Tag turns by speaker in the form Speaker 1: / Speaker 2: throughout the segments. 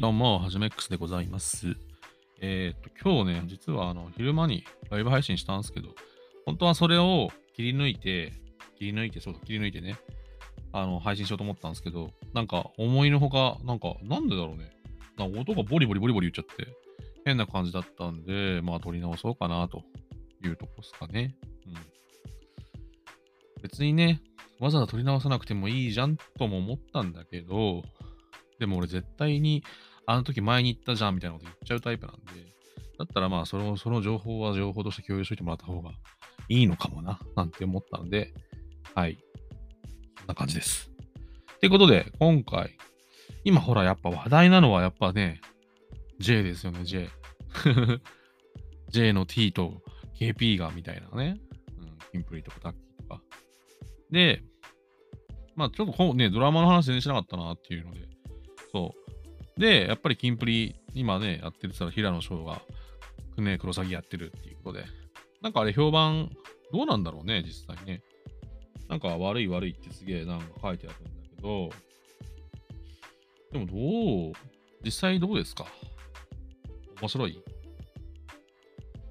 Speaker 1: どうも、はじめ X でございます。えっ、と、今日ね、実はあの昼間にライブ配信したんですけど、本当はそれを切り抜いて、切り抜いて、そうだ、切り抜いてね、あの、配信しようと思ったんですけど、なんか思いのほか、なんか、なんでだろうね。なんか音がボリボリボリボリ言っちゃって、変な感じだったんで、まあ、撮り直そうかな、というとこですかね。うん。別にね、わざわざ撮り直さなくてもいいじゃんとも思ったんだけど、でも俺絶対にあの時前に言ったじゃんみたいなこと言っちゃうタイプなんで、だったらまあそのその情報は情報として共有しといてもらった方がいいのかもな、なんて思ったので、はい。こんな感じです。ってことで、今回、今ほらやっぱ話題なのはやっぱね、J ですよね、J。J の T と KP がみたいなね。うん、キンプリとかタッキーとか。で、まあちょっとこうね、ドラマの話全然しなかったなっていうので、そう。で、やっぱりキンプリ、今ね、やってるって言ったら平野翔が、ね、黒詐欺やってるっていうことで、なんかあれ評判、どうなんだろうね、実際ね。なんか悪い悪いってすげえなんか書いてあるんだけど、でもどう、実際どうですか？面白い？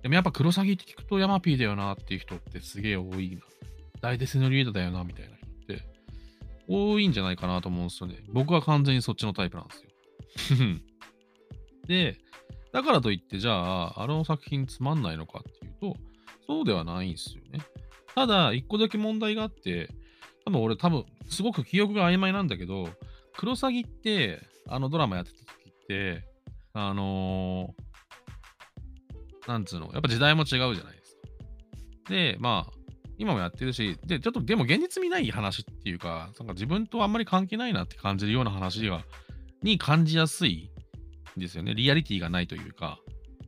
Speaker 1: でもやっぱ黒詐欺って聞くとヤマピーだよなっていう人ってすげえ多いな。大デスのリードだよなみたいな多いんじゃないかなと思うんですよね。僕は完全にそっちのタイプなんですよ。で、だからといってじゃあ、あの作品つまんないのかっていうと、そうではないんですよね。ただ、一個だけ問題があって、多分俺多分すごく記憶が曖昧なんだけど、クロサギって、あのドラマやってた時って、あのーなんつうの、やっぱ時代も違うじゃないですか。で、まあ、今もやってるし、で、ちょっとでも現実味ない話っていうか、なんか自分とあんまり関係ないなって感じるような話が、に感じやすいんですよね。リアリティがないというか。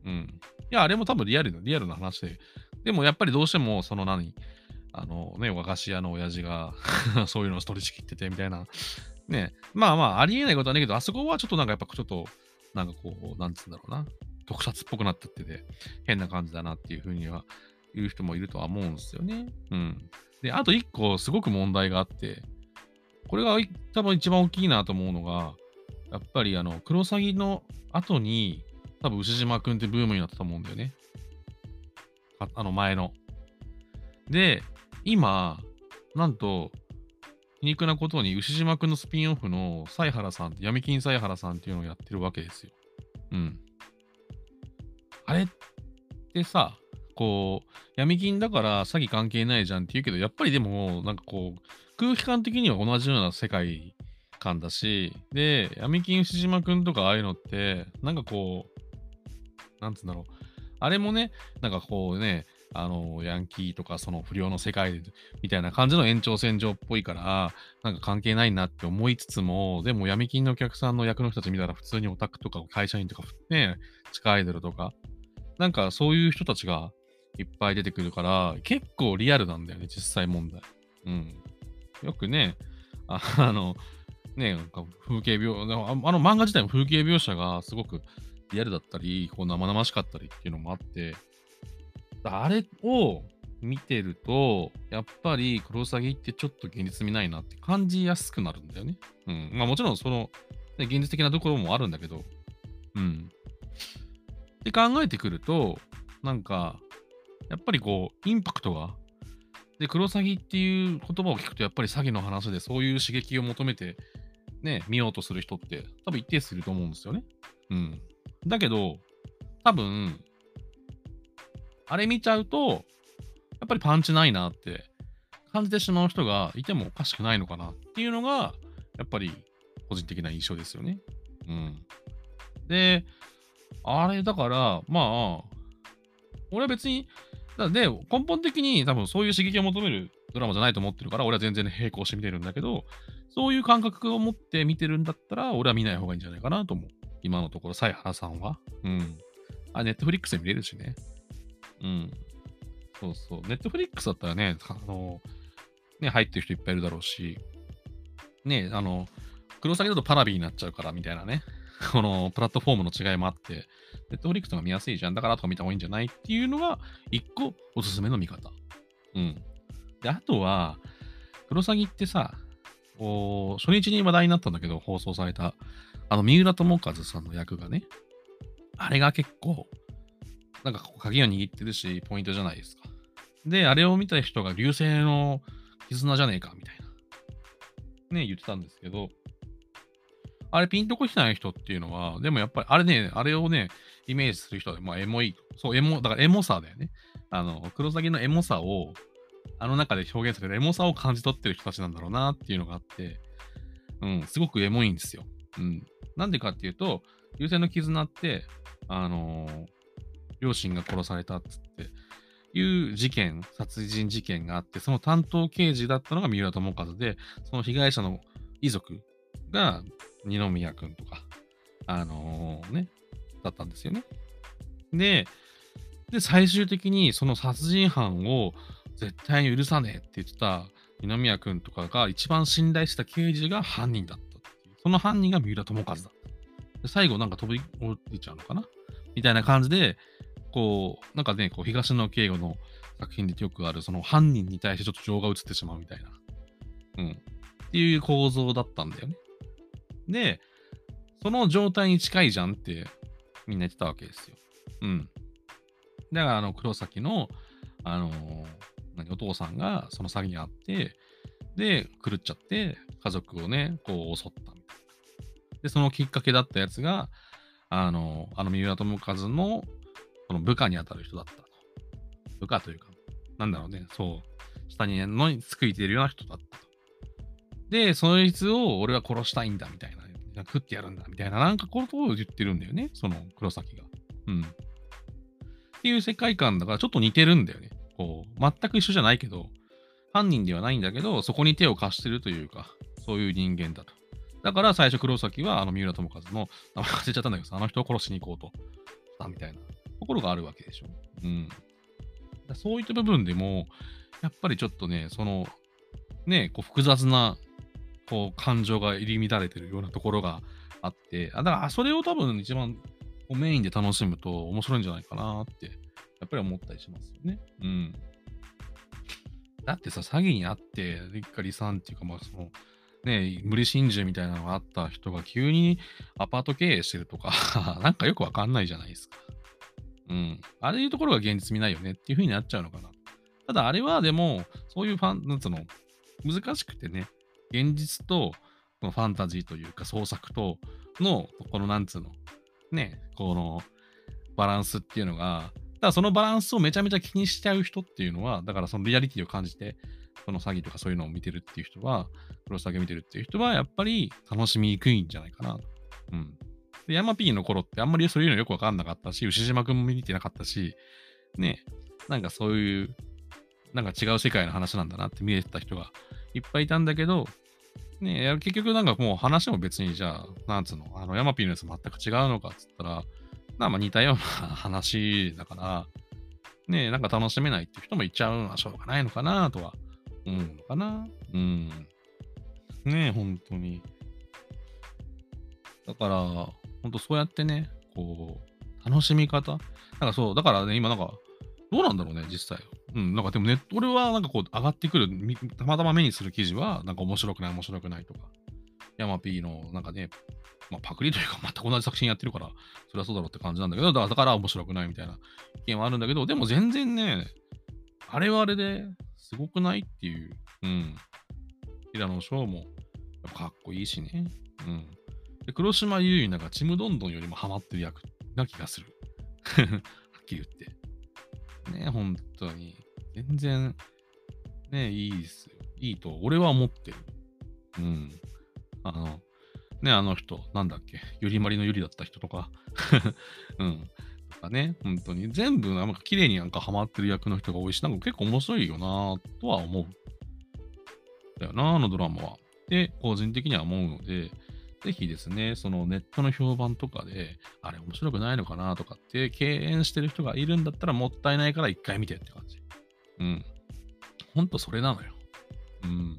Speaker 1: うん。いや、あれも多分リアルな、リアルな話で。でもやっぱりどうしても、その何、あのね、和菓子屋の親父が そういうのを取り仕切っててみたいな。ね、まあまあ、ありえないことはないけど、あそこはちょっとなんかやっぱちょっと、なんかこう、なんつうんだろうな。特撮っぽくなってってて、変な感じだなっていうふうには言う人もいるとは思うんですよね。うん。で、あと一個すごく問題があって、これが多分一番大きいなと思うのが、やっぱりあの、クロサギの後に、多分牛島くんってブームになったと思うんだよね。ああの前の。で、今、なんと、皮肉なことに牛島くんのスピンオフの犀原さん、闇金犀原さんっていうのをやってるわけですよ。うん。あれってさ、こう、闇金だから詐欺関係ないじゃんって言うけど、やっぱりでも、なんかこう、空気感的には同じような世界観だし、で、闇金牛島くんとかああいうのって、なんかこう、なんつうんだろう。あれもね、なんかこうね、あの、ヤンキーとかその不良の世界みたいな感じの延長線上っぽいから、なんか関係ないなって思いつつも、でも闇金のお客さんの役の人たち見たら普通にオタクとか会社員とかね、地下アイドルとか、なんかそういう人たちがいっぱい出てくるから、結構リアルなんだよね、実際問題。うん。よくね、あ の、ね、なんか風景描、ああの漫画自体も風景描写がすごくリアルだったり、こう生々しかったりっていうのもあって、あれを見てると、やっぱりクロサギってちょっと現実味ないなって感じやすくなるんだよね。うん。まあもちろんその、ね、現実的なところもあるんだけど、うん。って考えてくると、なんか、やっぱりこう、インパクトが、で、クロサギっていう言葉を聞くと、やっぱり詐欺の話でそういう刺激を求めて、ね、見ようとする人って多分一定数いると思うんですよね。うん。だけど、多分、あれ見ちゃうと、やっぱりパンチないなって感じてしまう人がいてもおかしくないのかなっていうのが、やっぱり個人的な印象ですよね。うん。で、あれだから、まあ、俺は別に、だで、根本的に多分そういう刺激を求めるドラマじゃないと思ってるから、俺は全然並行して見てるんだけど、そういう感覚を持って見てるんだったら、俺は見ない方がいいんじゃないかなと思う。今のところ、犀原さんは。うん。あ、ネットフリックスで見れるしね。うん。そうそう。ネットフリックスだったらね、あの、ね、入ってる人いっぱいいるだろうし、ね、あの、黒崎だとパラビになっちゃうからみたいなね、このプラットフォームの違いもあって、ネットフリックスが見やすいじゃん。だからとか見た方がいいんじゃないっていうのが、一個おすすめの見方。うん。で、あとは、クロサギってさ、こう、初日に話題になったんだけど、放送された、あの、三浦友和さんの役がね、あれが結構、なんか鍵を握ってるし、ポイントじゃないですか。で、あれを見た人が流星の絆じゃねえか、みたいな。ね、言ってたんですけど、あれピンとこきない人っていうのは、でもやっぱり、あれね、あれをね、イメージする人は、まあ、エモい。そう、エモ、だからエモさだよね。あの、黒崎のエモさを、あの中で表現されるエモさを感じ取ってる人たちなんだろうなっていうのがあって、うん、すごくエモいんですよ。うん。なんでかっていうと、優勢の絆って、あのー、両親が殺されたっつっていう事件、殺人事件があって、その担当刑事だったのが三浦友和で、その被害者の遺族が二宮君とか、あのー、ね、だったんですよね。で、で、最終的にその殺人犯を絶対に許さねえって言ってた二宮君とかが一番信頼した刑事が犯人だったっていう。その犯人が三浦友和だった。で最後なんか飛び降りちゃうのかな？みたいな感じで、こう、なんかね、こう東野敬吾の作品でよくある、その犯人に対してちょっと情が映ってしまうみたいな。うん。っていう構造だったんだよね。で、その状態に近いじゃんってみんな言ってたわけですよ。うん。だから、あの、黒崎の、あのー、何、お父さんがその詐欺にあって、で、狂っちゃって、家族をね、こう襲ったた。で、そのきっかけだったやつが、あの、あの三浦友和の、その部下に当たる人だったと。部下というか、なんだろうね、そう、下にのつくいてるような人だったと。で、そいつを俺は殺したいんだみたいな。食ってやるんだみたいな、なんかことを言ってるんだよね、その黒崎が。うん。っていう世界観だからちょっと似てるんだよね。こう、全く一緒じゃないけど、犯人ではないんだけど、そこに手を貸してるというか、そういう人間だと。だから最初黒崎はあの三浦友和の名前忘れちゃったんだけどあの人を殺しに行こうとしたみたいなところがあるわけでしょ。うん。だそういった部分でも、やっぱりちょっとね、その、ね、こう複雑なこう感情が入り乱れてるようなところがあって、あだからそれを多分一番メインで楽しむと面白いんじゃないかなって、やっぱり思ったりしますよね。うん。だってさ、詐欺にあって、一家離散っていうか、まあその、ね、無理心中みたいなのがあった人が急にアパート経営してるとか なんかよくわかんないじゃないですか。うん。ああいうところが現実見ないよねっていう風になっちゃうのかな。ただあれはでも、そういうファン、なんつうの、難しくてね、現実とこのファンタジーというか創作との、このなんつうの、ね、このバランスっていうのが、ただそのバランスをめちゃめちゃ気にしちゃう人っていうのは、だからそのリアリティを感じて、その詐欺とかそういうのを見てるっていう人は、プロス詐欺見てるっていう人は、やっぱり楽しみにくいんじゃないかな。うん。で、ヤマピーの頃ってあんまりそういうのよくわかんなかったし、牛島くんも見てなかったし、ね、なんかそういう、なんか違う世界の話なんだなって見えてた人がいっぱいいたんだけど、ね結局なんかもう話も別にじゃあ、なんつうの、あの、ヤマピーのやつ全く違うのかっつったら、まあまあ似たような話だから、ねなんか楽しめないって人もいっちゃうのはしょうがないのかなとは思うのかな。うん。ね本当に。だから、本当そうやってね、こう、楽しみ方なんかそう、だからね、今なんか、どうなんだろうね、実際。うん、なんかでもね、俺はなんかこう上がってくる、たまたま目にする記事は、なんか面白くない、面白くないとか、ヤマピーのなんかね、まあ、パクリというか 全く同じ作品やってるから、それはそうだろうって感じなんだけど、だから面白くないみたいな意見はあるんだけど、でも全然ね、あれはあれですごくないっていう、うん。平野翔もかっこいいしね。うん。で黒島優衣なんかちむどんどんよりもハマってる役な気がする。はっきり言って。ね、本当に。全然、ね、いいですよ。いいと、俺は思ってる。うん。あの、ね、あの人、なんだっけ、ゆりまりのゆりだった人とか、うん。とかね、本当に、全部、なんか綺麗になんかハマってる役の人が多いし、なんか結構面白いよなとは思う。だよな、あのドラマは。で、個人的には思うので、ぜひですね、そのネットの評判とかで、あれ面白くないのかなとかって敬遠してる人がいるんだったらもったいないから一回見てって感じ。うん。ほんとそれなのよ。うん。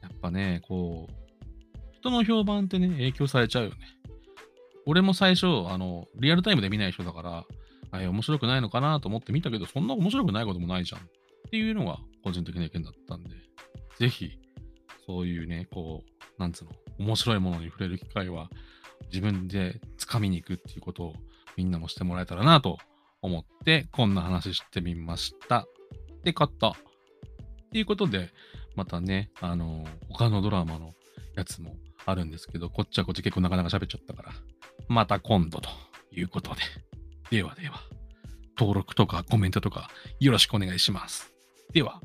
Speaker 1: やっぱね、こう、人の評判ってね、影響されちゃうよね。俺も最初、あの、リアルタイムで見ない人だから、あれ面白くないのかなと思って見たけど、そんな面白くないこともないじゃん。っていうのが個人的な意見だったんで、ぜひ、そういうね、こう、なんつうの、面白いものに触れる機会は、自分で掴みに行くっていうことをみんなもしてもらえたらなと思って、こんな話してみました。で、買った。っていうことで、またね、あの、他のドラマのやつもあるんですけど、こっちはこっち結構なかなか喋っちゃったから、また今度ということで。ではでは、登録とかコメントとかよろしくお願いします。では。